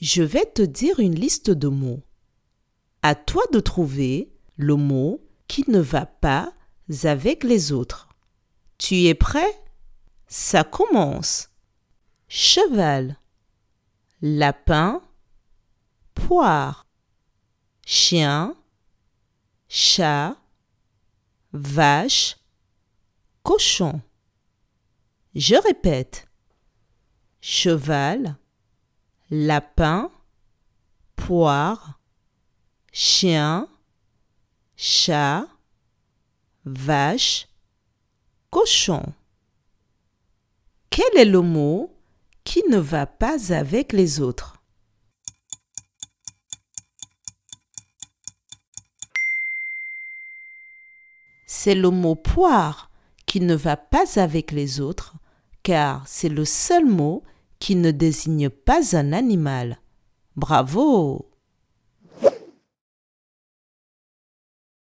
Je vais te dire une liste de mots. À toi de trouver le mot qui ne va pas avec les autres. Tu es prêt? Ça commence. Cheval, lapin, poire, chien, chat, vache, cochon. Je répète. Cheval, lapin, poire, chien, chat, vache, cochon. Quel est le mot qui ne va pas avec les autres? C'est le mot poire qui ne va pas avec les autres, car c'est le seul mot qui ne désigne pas un animal. Bravo